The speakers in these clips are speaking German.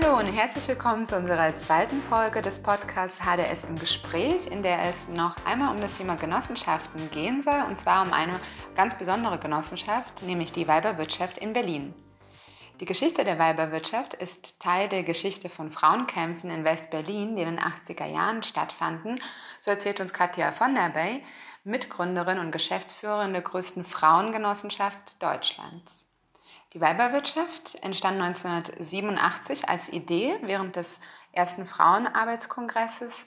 Hallo und herzlich willkommen zu unserer zweiten Folge des Podcasts HDS im Gespräch, in der es noch einmal um das Thema Genossenschaften gehen soll, und zwar um eine ganz besondere Genossenschaft, nämlich die Weiberwirtschaft in Berlin. Die Geschichte der Weiberwirtschaft ist Teil der Geschichte von Frauenkämpfen in West-Berlin, die in den 80er Jahren stattfanden. So erzählt uns Katja von der Bay, Mitgründerin und Geschäftsführerin der größten Frauengenossenschaft Deutschlands. Die Weiberwirtschaft entstand 1987 als Idee während des ersten Frauenarbeitskongresses,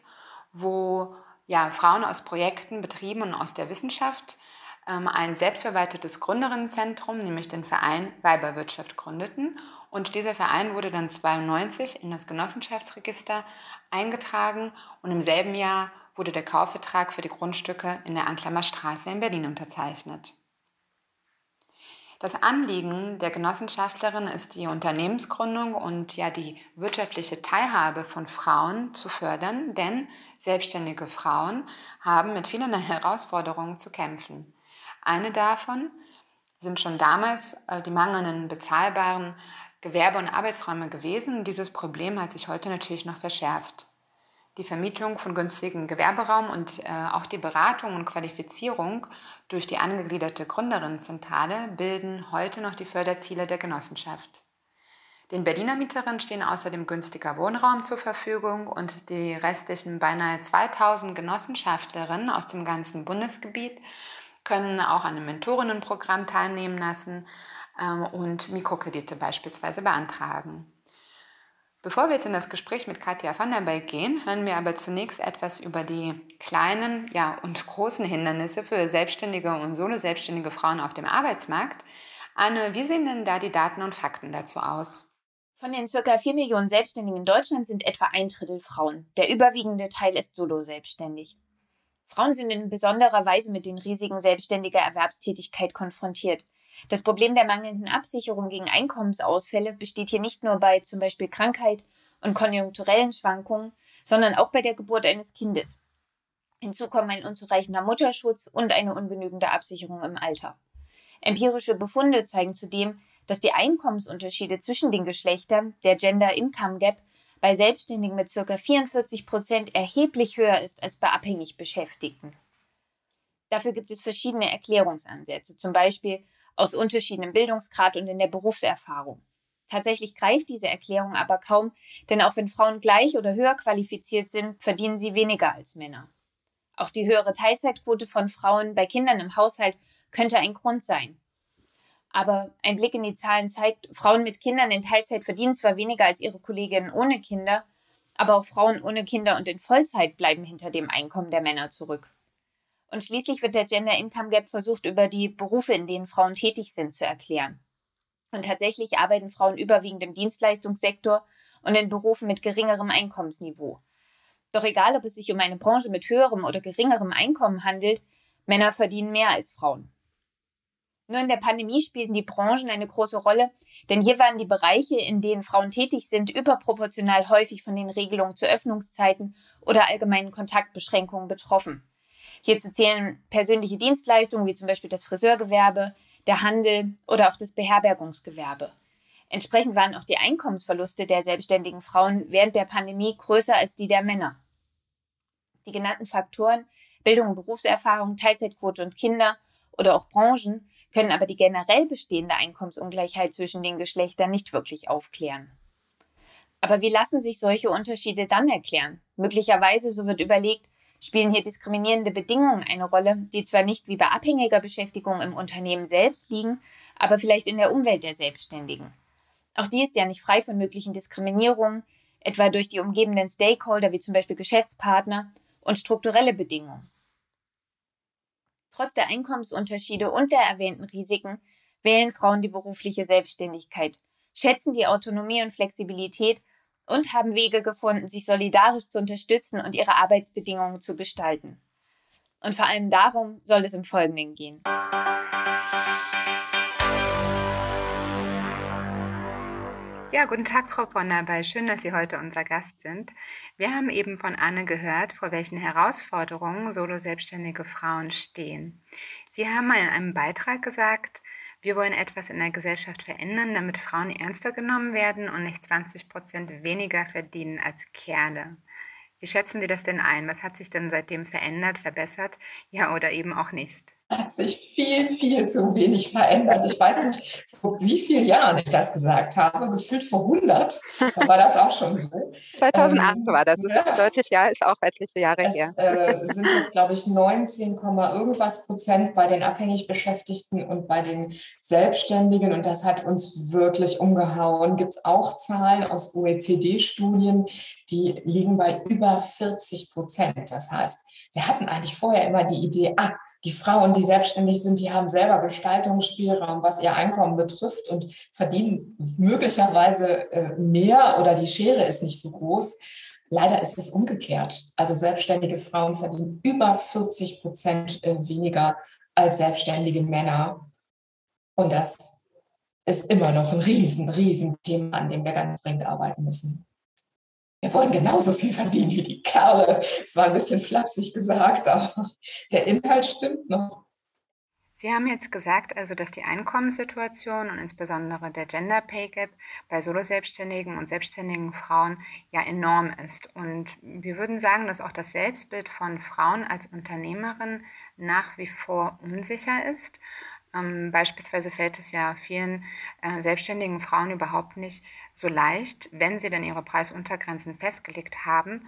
wo ja, Frauen aus Projekten, Betrieben und aus der Wissenschaft ähm, ein selbstverwaltetes Gründerinnenzentrum, nämlich den Verein Weiberwirtschaft, gründeten. Und dieser Verein wurde dann 1992 in das Genossenschaftsregister eingetragen und im selben Jahr wurde der Kaufvertrag für die Grundstücke in der Anklammer Straße in Berlin unterzeichnet. Das Anliegen der Genossenschaftlerin ist die Unternehmensgründung und ja die wirtschaftliche Teilhabe von Frauen zu fördern, denn selbstständige Frauen haben mit vielen Herausforderungen zu kämpfen. Eine davon sind schon damals äh, die mangelnden bezahlbaren Gewerbe- und Arbeitsräume gewesen dieses Problem hat sich heute natürlich noch verschärft. Die Vermietung von günstigem Gewerberaum und äh, auch die Beratung und Qualifizierung durch die angegliederte Gründerinnenzentrale bilden heute noch die Förderziele der Genossenschaft. Den Berliner Mieterinnen stehen außerdem günstiger Wohnraum zur Verfügung und die restlichen beinahe 2000 Genossenschaftlerinnen aus dem ganzen Bundesgebiet können auch an einem Mentorinnenprogramm teilnehmen lassen ähm, und Mikrokredite beispielsweise beantragen. Bevor wir jetzt in das Gespräch mit Katja van der Beek gehen, hören wir aber zunächst etwas über die kleinen ja, und großen Hindernisse für selbstständige und solo-selbstständige Frauen auf dem Arbeitsmarkt. Anne, wie sehen denn da die Daten und Fakten dazu aus? Von den ca. 4 Millionen Selbstständigen in Deutschland sind etwa ein Drittel Frauen. Der überwiegende Teil ist solo-selbstständig. Frauen sind in besonderer Weise mit den Risiken selbstständiger Erwerbstätigkeit konfrontiert. Das Problem der mangelnden Absicherung gegen Einkommensausfälle besteht hier nicht nur bei zum Beispiel Krankheit und konjunkturellen Schwankungen, sondern auch bei der Geburt eines Kindes. Hinzu kommen ein unzureichender Mutterschutz und eine ungenügende Absicherung im Alter. Empirische Befunde zeigen zudem, dass die Einkommensunterschiede zwischen den Geschlechtern, der Gender Income Gap, bei Selbstständigen mit ca. 44 Prozent erheblich höher ist als bei abhängig Beschäftigten. Dafür gibt es verschiedene Erklärungsansätze, zum Beispiel aus Unterschieden im Bildungsgrad und in der Berufserfahrung. Tatsächlich greift diese Erklärung aber kaum, denn auch wenn Frauen gleich oder höher qualifiziert sind, verdienen sie weniger als Männer. Auch die höhere Teilzeitquote von Frauen bei Kindern im Haushalt könnte ein Grund sein. Aber ein Blick in die Zahlen zeigt, Frauen mit Kindern in Teilzeit verdienen zwar weniger als ihre Kolleginnen ohne Kinder, aber auch Frauen ohne Kinder und in Vollzeit bleiben hinter dem Einkommen der Männer zurück. Und schließlich wird der Gender Income Gap versucht, über die Berufe, in denen Frauen tätig sind, zu erklären. Und tatsächlich arbeiten Frauen überwiegend im Dienstleistungssektor und in Berufen mit geringerem Einkommensniveau. Doch egal, ob es sich um eine Branche mit höherem oder geringerem Einkommen handelt, Männer verdienen mehr als Frauen. Nur in der Pandemie spielten die Branchen eine große Rolle, denn hier waren die Bereiche, in denen Frauen tätig sind, überproportional häufig von den Regelungen zu Öffnungszeiten oder allgemeinen Kontaktbeschränkungen betroffen. Hierzu zählen persönliche Dienstleistungen wie zum Beispiel das Friseurgewerbe, der Handel oder auch das Beherbergungsgewerbe. Entsprechend waren auch die Einkommensverluste der selbstständigen Frauen während der Pandemie größer als die der Männer. Die genannten Faktoren Bildung, Berufserfahrung, Teilzeitquote und Kinder oder auch Branchen können aber die generell bestehende Einkommensungleichheit zwischen den Geschlechtern nicht wirklich aufklären. Aber wie lassen sich solche Unterschiede dann erklären? Möglicherweise, so wird überlegt, spielen hier diskriminierende Bedingungen eine Rolle, die zwar nicht wie bei abhängiger Beschäftigung im Unternehmen selbst liegen, aber vielleicht in der Umwelt der Selbstständigen. Auch die ist ja nicht frei von möglichen Diskriminierungen, etwa durch die umgebenden Stakeholder wie zum Beispiel Geschäftspartner und strukturelle Bedingungen. Trotz der Einkommensunterschiede und der erwähnten Risiken wählen Frauen die berufliche Selbstständigkeit, schätzen die Autonomie und Flexibilität und haben Wege gefunden, sich solidarisch zu unterstützen und ihre Arbeitsbedingungen zu gestalten. Und vor allem darum soll es im Folgenden gehen. Ja, guten Tag, Frau von dabei. Schön, dass Sie heute unser Gast sind. Wir haben eben von Anne gehört, vor welchen Herausforderungen solo-selbstständige Frauen stehen. Sie haben mal in einem Beitrag gesagt, Wir wollen etwas in der Gesellschaft verändern, damit Frauen ernster genommen werden und nicht 20 Prozent weniger verdienen als Kerle. Wie schätzen Sie das denn ein? Was hat sich denn seitdem verändert, verbessert? Ja, oder eben auch nicht? Hat sich viel, viel zu wenig verändert. Ich weiß nicht, vor wie vielen Jahren ich das gesagt habe. Gefühlt vor 100 da war das auch schon so. 2008 ähm, war das. das ja. deutlich, ja, ist auch etliche Jahre es, her. Äh, sind jetzt, glaube ich, 19, irgendwas Prozent bei den abhängig Beschäftigten und bei den Selbstständigen. Und das hat uns wirklich umgehauen. Gibt es auch Zahlen aus OECD-Studien, die liegen bei über 40 Prozent. Das heißt, wir hatten eigentlich vorher immer die Idee, ah, die Frauen, die selbstständig sind, die haben selber Gestaltungsspielraum, was ihr Einkommen betrifft und verdienen möglicherweise äh, mehr oder die Schere ist nicht so groß. Leider ist es umgekehrt. Also selbstständige Frauen verdienen über 40 Prozent äh, weniger als selbstständige Männer. Und das ist immer noch ein riesen, riesen Thema, an dem wir ganz dringend arbeiten müssen wir wollen genauso viel verdienen wie die Kerle. Es war ein bisschen flapsig gesagt, aber der Inhalt stimmt noch. Sie haben jetzt gesagt, also dass die Einkommenssituation und insbesondere der Gender Pay Gap bei Solo-Selbstständigen und selbstständigen Frauen ja enorm ist. Und wir würden sagen, dass auch das Selbstbild von Frauen als Unternehmerin nach wie vor unsicher ist. Ähm, beispielsweise fällt es ja vielen äh, selbstständigen Frauen überhaupt nicht so leicht, wenn sie dann ihre Preisuntergrenzen festgelegt haben,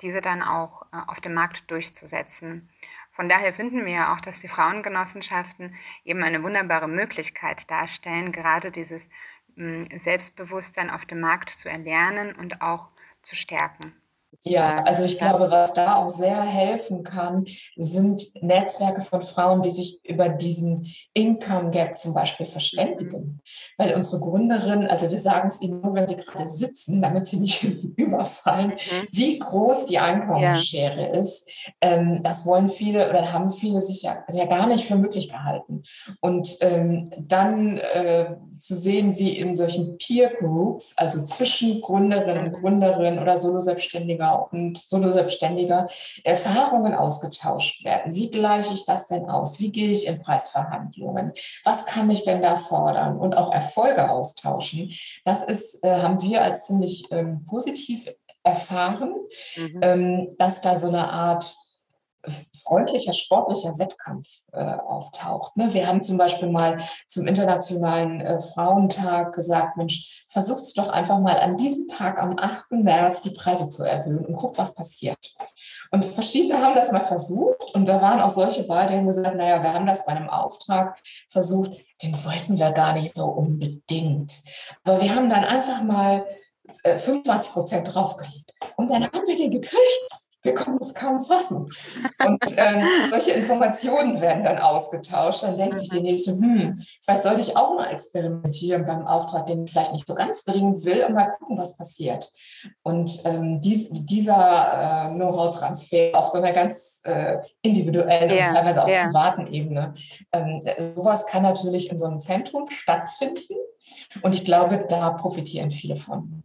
diese dann auch äh, auf dem Markt durchzusetzen. Von daher finden wir ja auch, dass die Frauengenossenschaften eben eine wunderbare Möglichkeit darstellen, gerade dieses mh, Selbstbewusstsein auf dem Markt zu erlernen und auch zu stärken. Ja, also ich glaube, was da auch sehr helfen kann, sind Netzwerke von Frauen, die sich über diesen Income Gap zum Beispiel verständigen. Mhm. Weil unsere Gründerinnen, also wir sagen es ihnen nur, wenn sie gerade sitzen, damit sie nicht überfallen, mhm. wie groß die Einkommensschere ja. ist. Ähm, das wollen viele oder haben viele sich ja, also ja gar nicht für möglich gehalten. Und ähm, dann äh, zu sehen, wie in solchen Peer Groups, also zwischen Gründerinnen und mhm. Gründerinnen oder Solo-Selbstständiger und Solo-Selbstständiger, Erfahrungen ausgetauscht werden. Wie gleiche ich das denn aus? Wie gehe ich in Preisverhandlungen? Was kann ich denn da fordern? Und auch Erfolge austauschen. Das ist, äh, haben wir als ziemlich ähm, positiv erfahren, mhm. ähm, dass da so eine Art freundlicher, sportlicher Wettkampf äh, auftaucht. Ne? Wir haben zum Beispiel mal zum Internationalen äh, Frauentag gesagt, Mensch, versucht es doch einfach mal an diesem Tag am 8. März die Preise zu erhöhen und guckt, was passiert. Und verschiedene haben das mal versucht und da waren auch solche bei, die haben gesagt, naja, wir haben das bei einem Auftrag versucht, den wollten wir gar nicht so unbedingt. Aber wir haben dann einfach mal 25 äh, Prozent draufgelegt. Und dann haben wir den gekriegt wir konnten es kaum fassen. Und äh, solche Informationen werden dann ausgetauscht. Dann denkt sich die mhm. nächste, hm, vielleicht sollte ich auch mal experimentieren beim Auftrag, den ich vielleicht nicht so ganz dringend will, und mal gucken, was passiert. Und ähm, dies, dieser äh, Know-how-Transfer auf so einer ganz äh, individuellen yeah, und teilweise auch yeah. privaten Ebene, ähm, sowas kann natürlich in so einem Zentrum stattfinden. Und ich glaube, da profitieren viele von.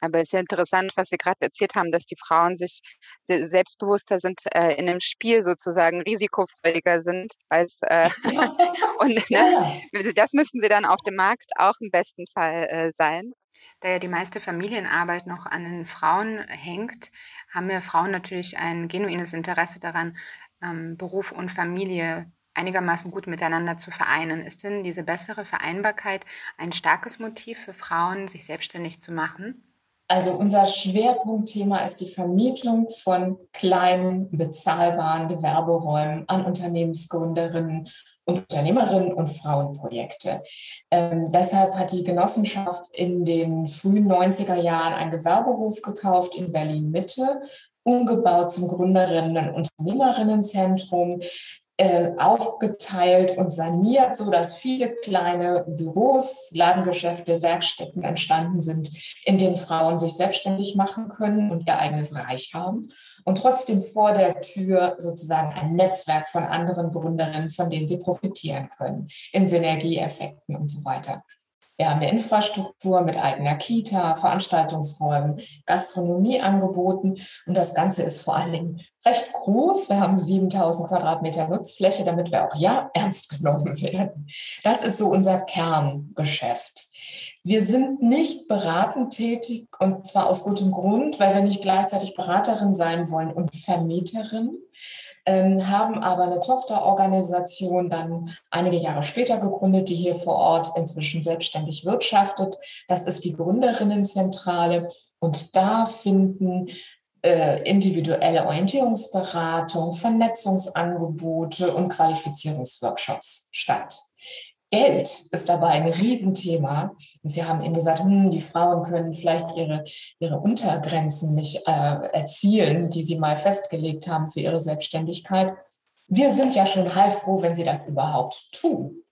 Aber es ist ja interessant, was Sie gerade erzählt haben, dass die Frauen sich selbstbewusster sind, äh, in einem Spiel sozusagen risikofreudiger sind. Als, äh, und ne, das müssen sie dann auf dem Markt auch im besten Fall äh, sein. Da ja die meiste Familienarbeit noch an den Frauen hängt, haben ja Frauen natürlich ein genuines Interesse daran, ähm, Beruf und Familie einigermaßen gut miteinander zu vereinen. Ist denn diese bessere Vereinbarkeit ein starkes Motiv für Frauen, sich selbstständig zu machen? Also unser Schwerpunktthema ist die Vermietung von kleinen, bezahlbaren Gewerberäumen an Unternehmensgründerinnen und Unternehmerinnen und Frauenprojekte. Ähm, deshalb hat die Genossenschaft in den frühen 90er Jahren einen Gewerberhof gekauft in Berlin Mitte, umgebaut zum Gründerinnen- und Unternehmerinnenzentrum, äh, aufgeteilt und saniert, so dass viele kleine Büros, Ladengeschäfte, Werkstätten entstanden sind, in denen Frauen sich selbstständig machen können und ihr eigenes Reich haben und trotzdem vor der Tür sozusagen ein Netzwerk von anderen Gründerinnen, von denen sie profitieren können, in Synergieeffekten und so weiter. Wir haben eine Infrastruktur mit eigener Kita, Veranstaltungsräumen, Gastronomie angeboten und das Ganze ist vor allen Dingen recht groß. Wir haben 7000 Quadratmeter Nutzfläche, damit wir auch ja ernst genommen werden. Das ist so unser Kerngeschäft. Wir sind nicht beratend tätig und zwar aus gutem Grund, weil wir nicht gleichzeitig Beraterin sein wollen und Vermieterin, ähm, haben aber eine Tochterorganisation dann einige Jahre später gegründet, die hier vor Ort inzwischen selbstständig wirtschaftet. Das ist die Gründerinnenzentrale und da finden äh, individuelle Orientierungsberatung, Vernetzungsangebote und Qualifizierungsworkshops statt. Geld ist dabei ein Riesenthema. Und Sie haben eben gesagt, hm, die Frauen können vielleicht ihre, ihre Untergrenzen nicht äh, erzielen, die sie mal festgelegt haben für ihre Selbstständigkeit. Wir sind ja schon heilfroh, wenn sie das überhaupt tun.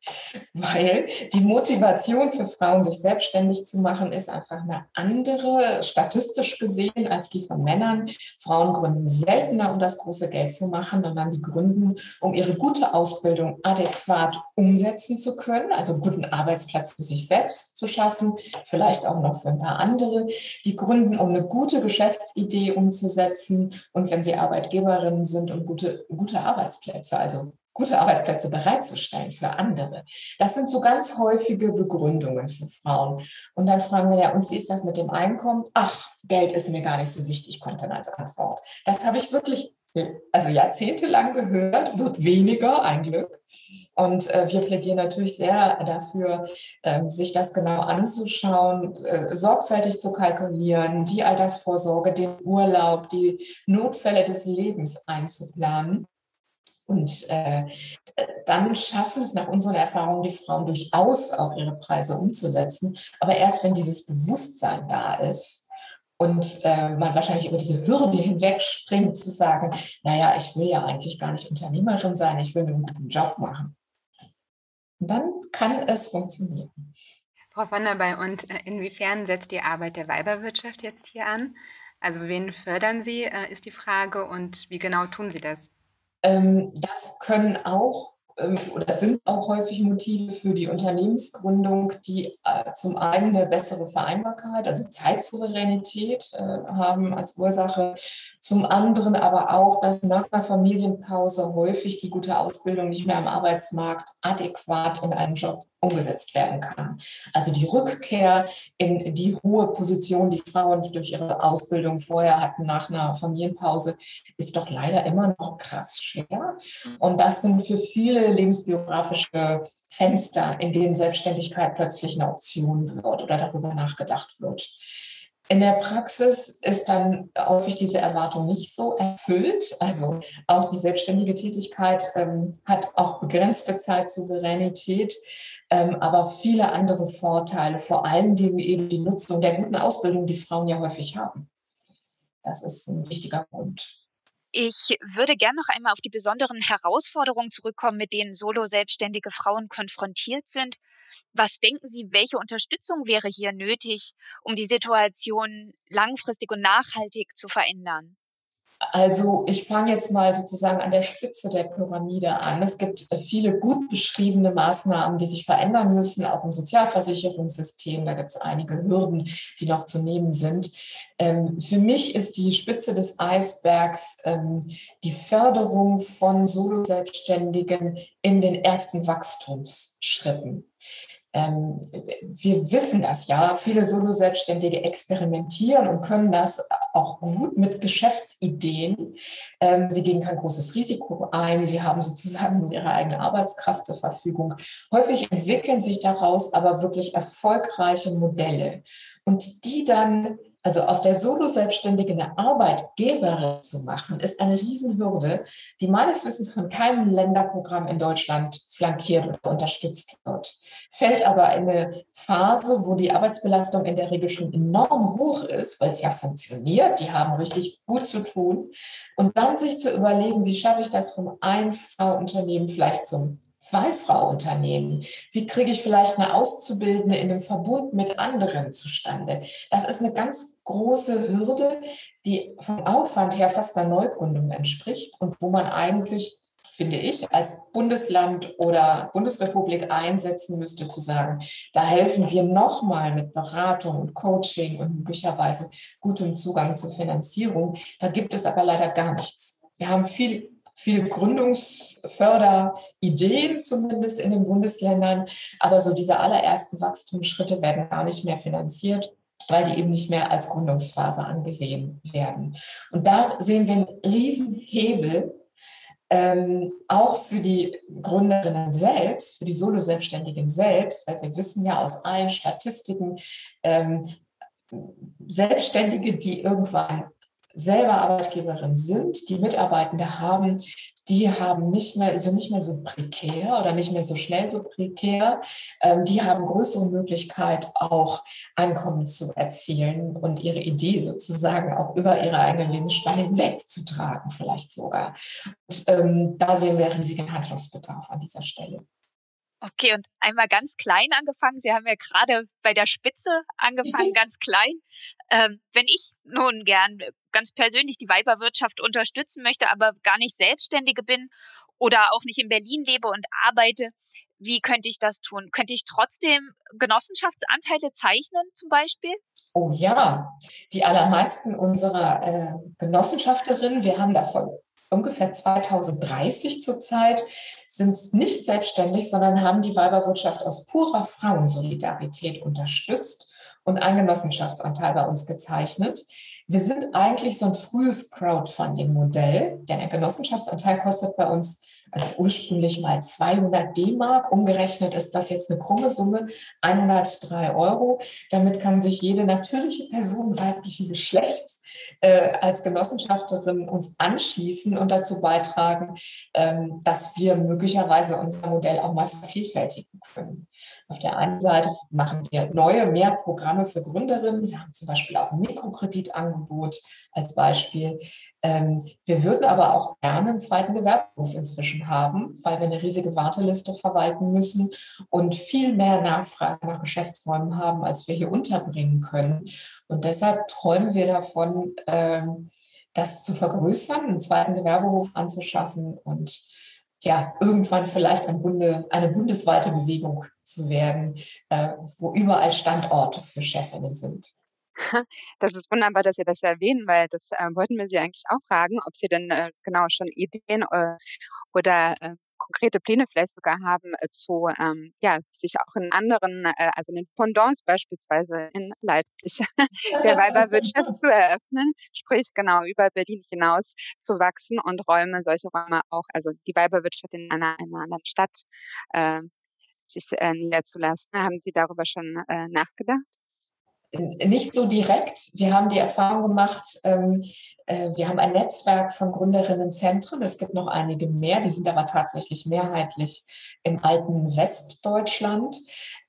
Weil die Motivation für Frauen, sich selbstständig zu machen, ist einfach eine andere, statistisch gesehen, als die von Männern. Frauen gründen seltener, um das große Geld zu machen, sondern die gründen, um ihre gute Ausbildung adäquat umsetzen zu können, also einen guten Arbeitsplatz für sich selbst zu schaffen, vielleicht auch noch für ein paar andere. Die gründen, um eine gute Geschäftsidee umzusetzen und wenn sie Arbeitgeberinnen sind, um gute, gute Arbeitsplätze, also gute Arbeitsplätze bereitzustellen für andere. Das sind so ganz häufige Begründungen für Frauen. Und dann fragen wir ja, und wie ist das mit dem Einkommen? Ach, Geld ist mir gar nicht so wichtig, kommt dann als Antwort. Das habe ich wirklich, also jahrzehntelang gehört, wird weniger, ein Glück. Und äh, wir plädieren natürlich sehr dafür, äh, sich das genau anzuschauen, äh, sorgfältig zu kalkulieren, die Altersvorsorge, den Urlaub, die Notfälle des Lebens einzuplanen und äh, dann schaffen es nach unseren Erfahrungen die Frauen durchaus auch ihre Preise umzusetzen. Aber erst wenn dieses Bewusstsein da ist und äh, man wahrscheinlich über diese Hürde hinweg springt, zu sagen, naja, ich will ja eigentlich gar nicht Unternehmerin sein, ich will einen guten Job machen. Und dann kann es funktionieren. Frau von der Bay, und äh, inwiefern setzt die Arbeit der Weiberwirtschaft jetzt hier an? Also wen fördern Sie, äh, ist die Frage, und wie genau tun Sie das? Ähm, das können auch ähm, oder sind auch häufig Motive für die Unternehmensgründung, die äh, zum einen eine bessere Vereinbarkeit, also Zeitsouveränität äh, haben als Ursache, zum anderen aber auch, dass nach einer Familienpause häufig die gute Ausbildung nicht mehr am Arbeitsmarkt adäquat in einen Job umgesetzt werden kann. Also die Rückkehr in die hohe Position, die Frauen durch ihre Ausbildung vorher hatten nach einer Familienpause, ist doch leider immer noch krass schwer. Und das sind für viele lebensbiografische Fenster, in denen Selbstständigkeit plötzlich eine Option wird oder darüber nachgedacht wird. In der Praxis ist dann häufig diese Erwartung nicht so erfüllt. Also auch die selbstständige Tätigkeit ähm, hat auch begrenzte Zeitsouveränität aber viele andere Vorteile, vor allen Dingen eben die Nutzung der guten Ausbildung, die Frauen ja häufig haben. Das ist ein wichtiger Punkt. Ich würde gerne noch einmal auf die besonderen Herausforderungen zurückkommen, mit denen solo-selbstständige Frauen konfrontiert sind. Was denken Sie, welche Unterstützung wäre hier nötig, um die Situation langfristig und nachhaltig zu verändern? Also ich fange jetzt mal sozusagen an der Spitze der Pyramide an. Es gibt äh, viele gut beschriebene Maßnahmen, die sich verändern müssen, auch im Sozialversicherungssystem. Da gibt es einige Hürden, die noch zu nehmen sind. Ähm, für mich ist die Spitze des Eisbergs ähm, die Förderung von Solo-Selbstständigen in den ersten Wachstumsschritten. Ähm, wir wissen das ja, viele Solo-Selbstständige experimentieren und können das auch gut mit Geschäftsideen. Ähm, sie gehen kein großes Risiko ein, sie haben sozusagen ihre eigene Arbeitskraft zur Verfügung. Häufig entwickeln sich daraus aber wirklich erfolgreiche Modelle und die dann also aus der Solo-Selbstständigen eine Arbeitgeberin zu machen, ist eine Riesenhürde, die meines Wissens von keinem Länderprogramm in Deutschland flankiert oder unterstützt wird. Fällt aber in eine Phase, wo die Arbeitsbelastung in der Regel schon enorm hoch ist, weil es ja funktioniert, die haben richtig gut zu tun. Und dann sich zu überlegen, wie schaffe ich das vom Ein-Frau-Unternehmen vielleicht zum Zwei-Frau-Unternehmen? Wie kriege ich vielleicht eine Auszubildende in einem Verbund mit anderen zustande? Das ist eine ganz große Hürde, die vom Aufwand her fast einer Neugründung entspricht und wo man eigentlich, finde ich, als Bundesland oder Bundesrepublik einsetzen müsste, zu sagen, da helfen wir nochmal mit Beratung und Coaching und möglicherweise gutem Zugang zur Finanzierung. Da gibt es aber leider gar nichts. Wir haben viel viel Gründungsförderideen zumindest in den Bundesländern, aber so diese allerersten Wachstumsschritte werden gar nicht mehr finanziert weil die eben nicht mehr als Gründungsphase angesehen werden. Und da sehen wir einen riesen Hebel, ähm, auch für die Gründerinnen selbst, für die Solo-Selbstständigen selbst, weil wir wissen ja aus allen Statistiken, ähm, Selbstständige, die irgendwann selber Arbeitgeberin sind, die Mitarbeitende haben, die haben nicht mehr, sind nicht mehr so prekär oder nicht mehr so schnell so prekär. Ähm, die haben größere Möglichkeit, auch Einkommen zu erzielen und ihre Idee sozusagen auch über ihre eigene Lebensspanne hinweg zu tragen, vielleicht sogar. Und, ähm, da sehen wir riesigen Handlungsbedarf an dieser Stelle. Okay, und einmal ganz klein angefangen. Sie haben ja gerade bei der Spitze angefangen, ganz klein. Ähm, wenn ich nun gern ganz persönlich die Weiberwirtschaft unterstützen möchte, aber gar nicht Selbstständige bin oder auch nicht in Berlin lebe und arbeite, wie könnte ich das tun? Könnte ich trotzdem Genossenschaftsanteile zeichnen zum Beispiel? Oh ja, die allermeisten unserer äh, Genossenschafterinnen, wir haben davon ungefähr 2030 zurzeit, sind nicht selbstständig, sondern haben die Weiberwirtschaft aus purer Frauensolidarität unterstützt und einen Genossenschaftsanteil bei uns gezeichnet. Wir sind eigentlich so ein frühes Crowdfunding-Modell, denn ein Genossenschaftsanteil kostet bei uns also ursprünglich mal 200 D-Mark. Umgerechnet ist das jetzt eine krumme Summe, 103 Euro. Damit kann sich jede natürliche Person weiblichen Geschlechts äh, als Genossenschafterin uns anschließen und dazu beitragen, ähm, dass wir möglicherweise unser Modell auch mal vervielfältigen können. Auf der einen Seite machen wir neue, mehr Programme für Gründerinnen. Wir haben zum Beispiel auch ein Mikrokreditangebot als Beispiel. Ähm, wir würden aber auch gerne einen zweiten Gewerberuf inzwischen haben, weil wir eine riesige Warteliste verwalten müssen und viel mehr Nachfrage nach Geschäftsräumen haben, als wir hier unterbringen können. Und deshalb träumen wir davon, ähm, das zu vergrößern, einen zweiten Gewerberhof anzuschaffen und ja, irgendwann vielleicht ein Bunde, eine bundesweite Bewegung zu werden, äh, wo überall Standorte für Chefinnen sind. Das ist wunderbar, dass Sie das erwähnen, weil das äh, wollten wir Sie eigentlich auch fragen, ob Sie denn äh, genau schon Ideen äh, oder äh, konkrete Pläne vielleicht sogar haben äh, zu, ähm, ja, sich auch in anderen, äh, also in den Pendants beispielsweise in Leipzig der Weiberwirtschaft zu eröffnen, sprich genau über Berlin hinaus zu wachsen und Räume, solche Räume auch, also die Weiberwirtschaft in einer, einer anderen Stadt äh, sich äh, niederzulassen. Haben Sie darüber schon äh, nachgedacht? Nicht so direkt. Wir haben die Erfahrung gemacht, ähm, äh, wir haben ein Netzwerk von Gründerinnenzentren. Es gibt noch einige mehr, die sind aber tatsächlich mehrheitlich im alten Westdeutschland.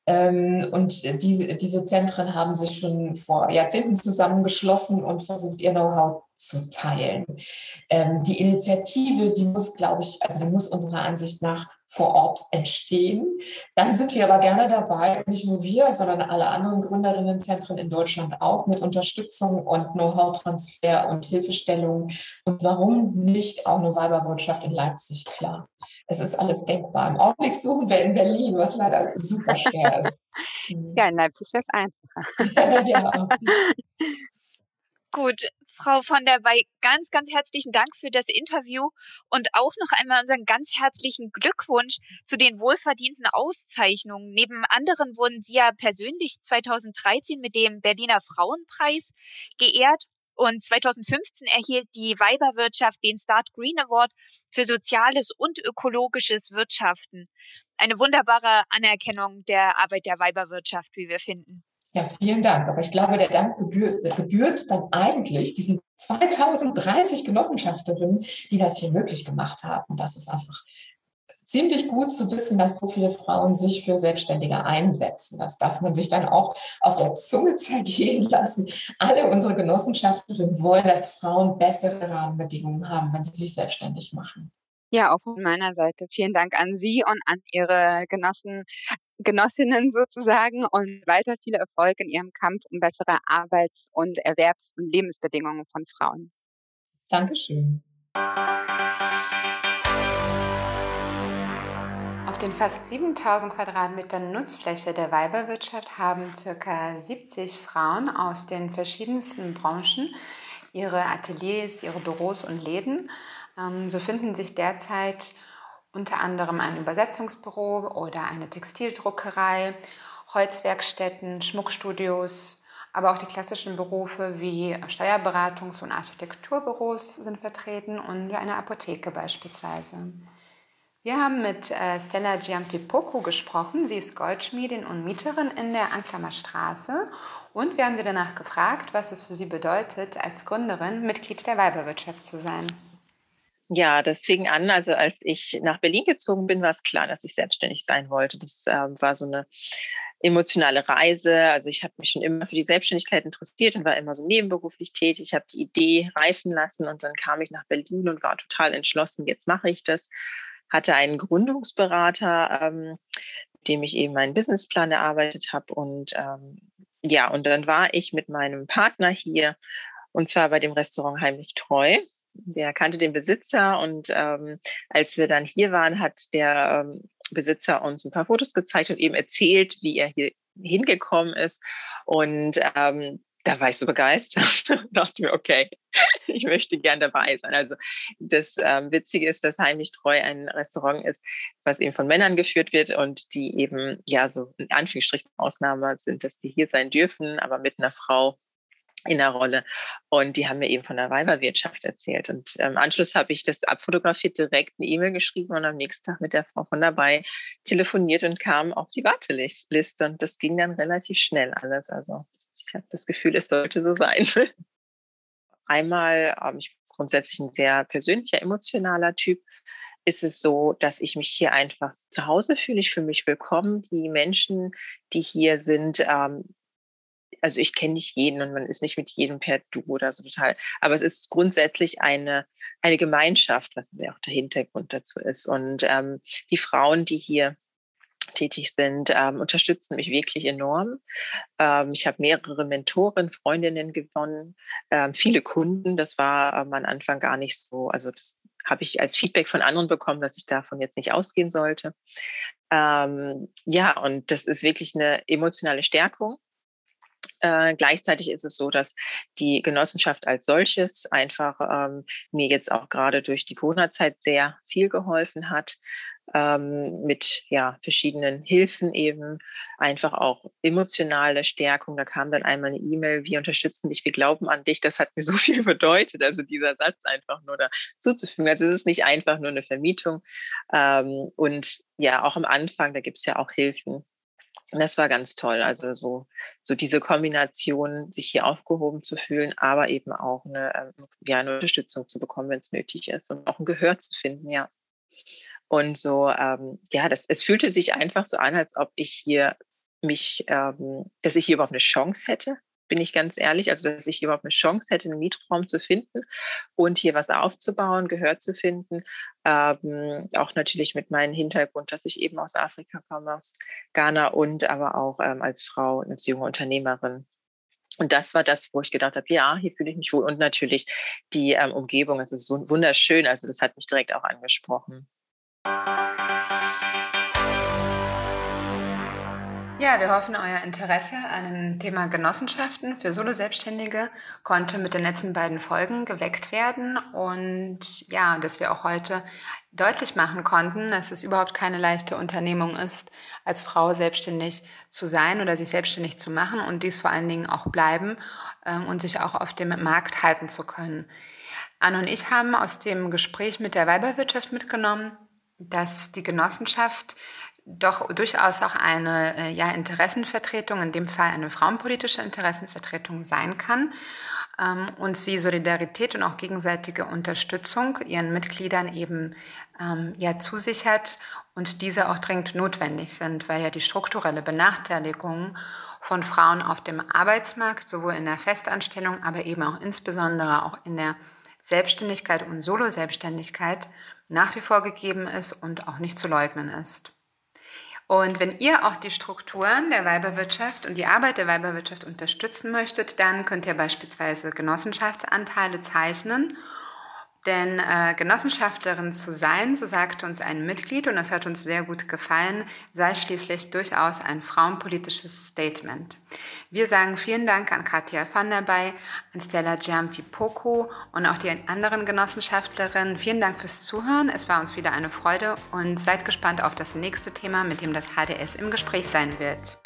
Ähm, und diese, diese Zentren haben sich schon vor Jahrzehnten zusammengeschlossen und versucht, ihr Know-how zu teilen. Ähm, die Initiative, die muss, glaube ich, also die muss unserer Ansicht nach vor Ort entstehen. Dann sind wir aber gerne dabei, nicht nur wir, sondern alle anderen Gründerinnenzentren in Deutschland auch mit Unterstützung und Know-how-Transfer und Hilfestellung. Und warum nicht auch eine Weiberwirtschaft in Leipzig? Klar, es ist alles denkbar. Im Augenblick suchen wir in Berlin, was leider super schwer ist. Ja, in Leipzig wäre es einfacher. ja. Gut, Frau von der Wey, ganz, ganz herzlichen Dank für das Interview und auch noch einmal unseren ganz herzlichen Glückwunsch zu den wohlverdienten Auszeichnungen. Neben anderen wurden Sie ja persönlich 2013 mit dem Berliner Frauenpreis geehrt und 2015 erhielt die Weiberwirtschaft den Start Green Award für soziales und ökologisches Wirtschaften. Eine wunderbare Anerkennung der Arbeit der Weiberwirtschaft, wie wir finden. Ja, vielen Dank. Aber ich glaube, der Dank gebührt, gebührt dann eigentlich diesen 2030 Genossenschafterinnen, die das hier möglich gemacht haben. Das ist einfach ziemlich gut zu wissen, dass so viele Frauen sich für Selbstständige einsetzen. Das darf man sich dann auch auf der Zunge zergehen lassen. Alle unsere Genossenschafterinnen wollen, dass Frauen bessere Rahmenbedingungen haben, wenn sie sich selbstständig machen. Ja, auch von meiner Seite vielen Dank an Sie und an Ihre Genossen, Genossinnen sozusagen und weiter viel Erfolg in Ihrem Kampf um bessere Arbeits- und Erwerbs- und Lebensbedingungen von Frauen. Dankeschön. Auf den fast 7000 Quadratmetern Nutzfläche der Weiberwirtschaft haben ca. 70 Frauen aus den verschiedensten Branchen ihre Ateliers, ihre Büros und Läden Ähm, so finden sich derzeit unter anderem ein Übersetzungsbüro oder eine Textildruckerei, Holzwerkstätten, Schmuckstudios, aber auch die klassischen Berufe wie Steuerberatungs- und Architekturbüros sind vertreten und eine Apotheke beispielsweise. Wir haben mit äh, Stella Giampipoco gesprochen. Sie ist Goldschmiedin und Mieterin in der Anklammer Straße. Und wir haben sie danach gefragt, was es für sie bedeutet, als Gründerin Mitglied der Weiberwirtschaft zu sein. Ja, das fing an, also als ich nach Berlin gezogen bin, war es klar, dass ich selbstständig sein wollte. Das äh, war so eine emotionale Reise. Also ich habe mich schon immer für die Selbstständigkeit interessiert und war immer so nebenberuflich tätig. Ich habe die Idee reifen lassen und dann kam ich nach Berlin und war total entschlossen, jetzt mache ich das. Hatte einen Gründungsberater, ähm, mit dem ich eben meinen Businessplan erarbeitet habe. Und ähm, ja, und dann war ich mit meinem Partner hier und zwar bei dem Restaurant Heimlich Treu. Der kannte den Besitzer und ähm, als wir dann hier waren, hat der ähm, Besitzer uns ein paar Fotos gezeigt und eben erzählt, wie er hier hingekommen ist. Und ähm, da war ich so begeistert und dachte mir, okay, ich möchte gern dabei sein. Also das ähm, Witzige ist, dass Heimlich Treu ein Restaurant ist, was eben von Männern geführt wird und die eben, ja, so in Anführungsstrichen Ausnahme sind, dass die hier sein dürfen, aber mit einer Frau in der Rolle. Und die haben mir eben von der Weiberwirtschaft erzählt. Und im Anschluss habe ich das abfotografiert, direkt eine E-Mail geschrieben und am nächsten Tag mit der Frau von dabei telefoniert und kam auf die Warteliste. Und das ging dann relativ schnell alles. Also ich habe das Gefühl, es sollte so sein. Einmal, ähm, ich bin grundsätzlich ein sehr persönlicher, emotionaler Typ, ist es so, dass ich mich hier einfach zu Hause fühle. Ich fühle mich willkommen. Die Menschen, die hier sind, ähm, also ich kenne nicht jeden und man ist nicht mit jedem per Du oder so total, aber es ist grundsätzlich eine, eine Gemeinschaft, was ja auch der Hintergrund dazu ist. Und ähm, die Frauen, die hier tätig sind, ähm, unterstützen mich wirklich enorm. Ähm, ich habe mehrere Mentoren, Freundinnen gewonnen, ähm, viele Kunden. Das war am Anfang gar nicht so. Also das habe ich als Feedback von anderen bekommen, dass ich davon jetzt nicht ausgehen sollte. Ähm, ja, und das ist wirklich eine emotionale Stärkung. Äh, gleichzeitig ist es so, dass die Genossenschaft als solches einfach ähm, mir jetzt auch gerade durch die Corona-Zeit sehr viel geholfen hat, ähm, mit ja, verschiedenen Hilfen eben, einfach auch emotionale Stärkung. Da kam dann einmal eine E-Mail, wir unterstützen dich, wir glauben an dich. Das hat mir so viel bedeutet, also dieser Satz einfach nur dazu zu fügen. Also es ist nicht einfach nur eine Vermietung. Ähm, und ja, auch am Anfang, da gibt es ja auch Hilfen das war ganz toll. Also so, so diese Kombination, sich hier aufgehoben zu fühlen, aber eben auch eine, ähm, ja, eine Unterstützung zu bekommen, wenn es nötig ist und auch ein Gehör zu finden, ja. Und so, ähm, ja, das, es fühlte sich einfach so an, als ob ich hier mich, ähm, dass ich hier überhaupt eine Chance hätte, bin ich ganz ehrlich. Also, dass ich überhaupt eine Chance hätte, einen Mietraum zu finden und hier was aufzubauen, Gehör zu finden. Ähm, auch natürlich mit meinem Hintergrund, dass ich eben aus Afrika komme, aus Ghana und aber auch ähm, als Frau, als junge Unternehmerin. Und das war das, wo ich gedacht habe, ja, hier fühle ich mich wohl. Und natürlich die ähm, Umgebung, es ist so wunderschön. Also das hat mich direkt auch angesprochen. Ja, wir hoffen, euer Interesse an dem Thema Genossenschaften für Solo-Selbstständige konnte mit den letzten beiden Folgen geweckt werden und ja, dass wir auch heute deutlich machen konnten, dass es überhaupt keine leichte Unternehmung ist, als Frau selbstständig zu sein oder sich selbstständig zu machen und dies vor allen Dingen auch bleiben ähm, und sich auch auf dem Markt halten zu können. Anne und ich haben aus dem Gespräch mit der Weiberwirtschaft mitgenommen, dass die Genossenschaft doch durchaus auch eine äh, ja, Interessenvertretung, in dem Fall eine frauenpolitische Interessenvertretung sein kann ähm, und sie Solidarität und auch gegenseitige Unterstützung ihren Mitgliedern eben ähm, ja zusichert und diese auch dringend notwendig sind, weil ja die strukturelle Benachteiligung von Frauen auf dem Arbeitsmarkt, sowohl in der Festanstellung, aber eben auch insbesondere auch in der Selbstständigkeit und Solo-Selbstständigkeit nach wie vor gegeben ist und auch nicht zu leugnen ist. Und wenn ihr auch die Strukturen der Weiberwirtschaft und die Arbeit der Weiberwirtschaft unterstützen möchtet, dann könnt ihr beispielsweise Genossenschaftsanteile zeichnen. Denn äh, Genossenschaftlerin zu sein, so sagte uns ein Mitglied, und das hat uns sehr gut gefallen, sei schließlich durchaus ein frauenpolitisches Statement. Wir sagen vielen Dank an Katja van der Bay, an Stella Giampi-Poco und auch die anderen Genossenschaftlerinnen. Vielen Dank fürs Zuhören. Es war uns wieder eine Freude und seid gespannt auf das nächste Thema, mit dem das HDS im Gespräch sein wird.